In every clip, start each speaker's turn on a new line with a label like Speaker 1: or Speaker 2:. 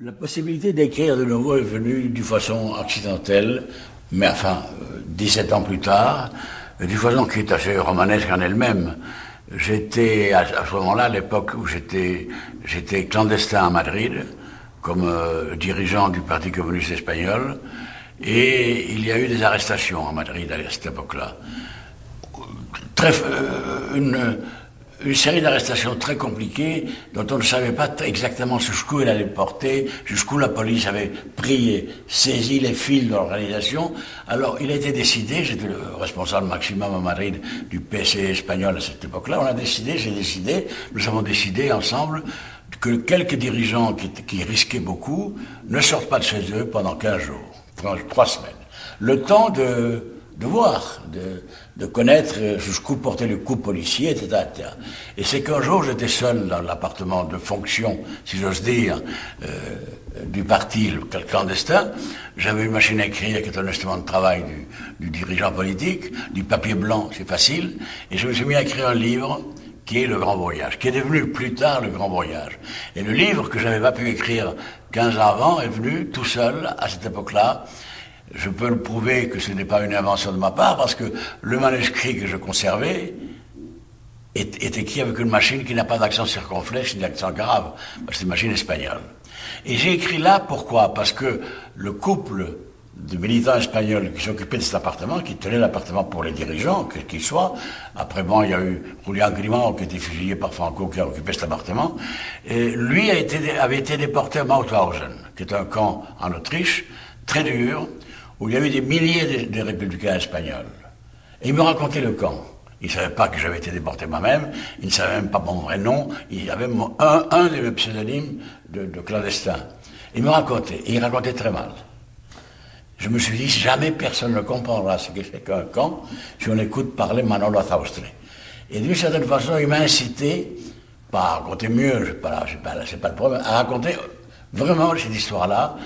Speaker 1: La possibilité d'écrire de nouveau est venue d'une façon accidentelle, mais enfin, 17 ans plus tard, d'une façon qui est assez romanesque en elle-même. J'étais, à ce moment-là, à l'époque où j'étais, j'étais clandestin à Madrid, comme euh, dirigeant du Parti communiste espagnol, et il y a eu des arrestations à Madrid à cette époque-là. Très, euh, une, une série d'arrestations très compliquées dont on ne savait pas exactement jusqu'où elle allait porter, jusqu'où la police avait pris et saisi les fils de l'organisation. Alors il a été décidé, j'étais le responsable maximum à Madrid du PC espagnol à cette époque-là, on a décidé, j'ai décidé, nous avons décidé ensemble que quelques dirigeants qui, risquaient beaucoup ne sortent pas de chez eux pendant 15 jours, trois semaines. Le temps de de voir, de, de connaître jusqu'où portait le coup policier, etc. Et c'est qu'un jour, j'étais seul dans l'appartement de fonction, si j'ose dire, euh, du parti le clandestin. J'avais une machine à écrire qui est un instrument de travail du, du dirigeant politique, du papier blanc, c'est facile, et je me suis mis à écrire un livre qui est Le Grand Voyage, qui est devenu plus tard Le Grand Voyage. Et le livre que j'avais pas pu écrire 15 ans avant est venu tout seul, à cette époque-là, je peux le prouver que ce n'est pas une invention de ma part, parce que le manuscrit que je conservais est, écrit avec une machine qui n'a pas d'accent circonflexe ni d'accent grave, c'est une machine espagnole. Et j'ai écrit là, pourquoi? Parce que le couple de militants espagnols qui s'occupaient de cet appartement, qui tenaient l'appartement pour les dirigeants, quels qu'ils soient. Après, bon, il y a eu Julian Grimand qui était fusillé par Franco, qui a occupé cet appartement. Et lui a été, avait été déporté à Mauthausen, qui est un camp en Autriche, très dur, où il y avait des milliers de, républicains espagnols. Et il me racontait le camp. Il ne savait pas que j'avais été déporté moi-même, il ne savait même pas mon vrai nom, il y avait un, un de mes pseudonymes de, de clandestin. Il me racontait, et il racontait très mal. Je me suis dit, jamais personne ne comprendra ce que c'est qu'un camp si on écoute parler Manolo Zaustre. Et d'une certaine façon, il m'a incité, pas à raconter mieux, c'est pas, pas, pas le problème, à raconter vraiment cette histoire-là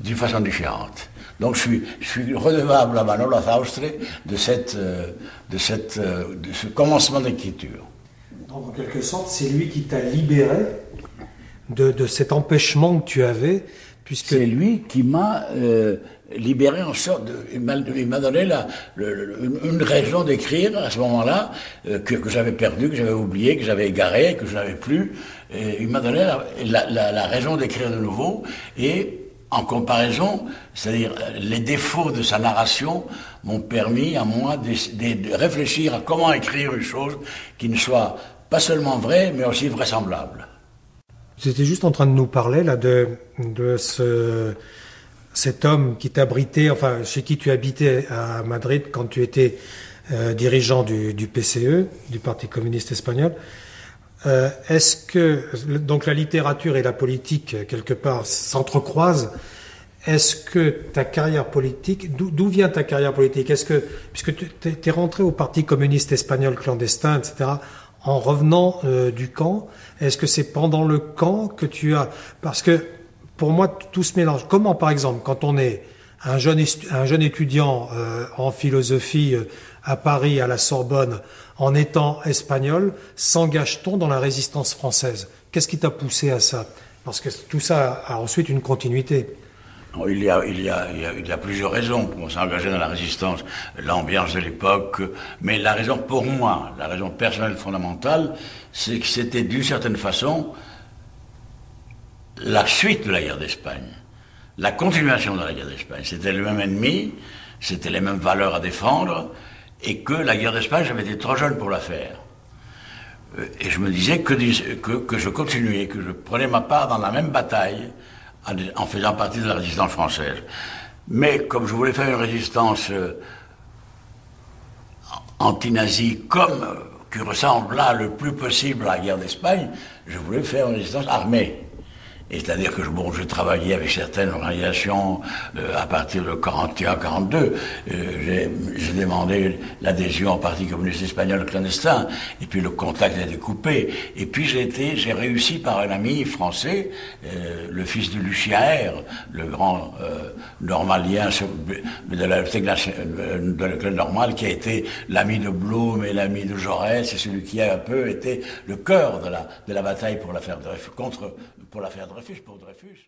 Speaker 1: d'une façon différente. Donc je suis, je suis redevable à Manolo Zaustre de, cette, euh, de, cette, euh, de ce commencement d'écriture.
Speaker 2: Donc en quelque sorte, c'est lui qui t'a libéré de, de, cet empêchement que tu avais,
Speaker 1: puisque... C'est lui qui m'a euh, libéré en sorte de... Il m'a donné la, une raison d'écrire à ce moment-là, que, que j'avais perdu, que j'avais oublié, que j'avais égaré, que je n'avais plus. Et il m'a donné la, la, la raison d'écrire de nouveau, et en comparaison, c'est-à-dire les défauts de sa narration m'ont permis à moi de, réfléchir à comment écrire une chose qui ne soit pas seulement vraie, mais aussi vraisemblable.
Speaker 2: Vous étiez juste en train de nous parler là de, de ce, cet homme qui t'abritait, enfin chez qui tu habitais à Madrid quand tu étais euh, dirigeant du, PCE, du Parti communiste espagnol. Euh, est-ce que donc la littérature et la politique quelque part s'entrecroisent? Est-ce que ta carrière politique, d'où vient ta carrière politique? Est-ce que puisque tu es rentré au Parti communiste espagnol clandestin, etc. En revenant euh, du camp, est-ce que c'est pendant le camp que tu as Parce que pour moi tout se mélange. Comment par exemple quand on est un jeune, un jeune étudiant euh, en philosophie à Paris, à la Sorbonne, en étant espagnol, s'engage-t-on dans la résistance française? Qu'est-ce qui t'a poussé à ça? Parce que tout ça a ensuite une continuité.
Speaker 1: Il y, a, il, y a, il, y a, plusieurs raisons pour s'engager dans la résistance, l'ambiance de l'époque, mais la raison pour moi, la raison personnelle fondamentale, c'est que c'était d'une certaine façon la suite de la guerre d'Espagne, la continuation de la guerre d'Espagne. C'était le même ennemi, c'était les mêmes valeurs à défendre, et que la guerre d'Espagne, j'avais été trop jeune pour la faire. Euh, et je me disais que, je continuais, que je prenais ma part dans la même bataille en faisant partie de la résistance française. Mais comme je voulais faire une résistance euh, anti-nazie comme euh, qui ressemble là le plus possible à la guerre d'Espagne, je voulais faire une résistance armée. C'est-à-dire que bon, je travaillais avec certaines organisations euh, à partir de 41-42. Euh, j'ai demandé l'adhésion au Parti communiste espagnol clandestin, et puis le contact a été coupé. Et puis j'ai réussi par un ami français, euh, le fils de Lucien R, le grand euh, normalien de la de l'école normale, qui a été l'ami de Blum et l'ami de Jaurès, et celui qui a un peu été le cœur de la, de la bataille pour l'affaire de contre pour l'affaire Dreyfus, pour Dreyfus.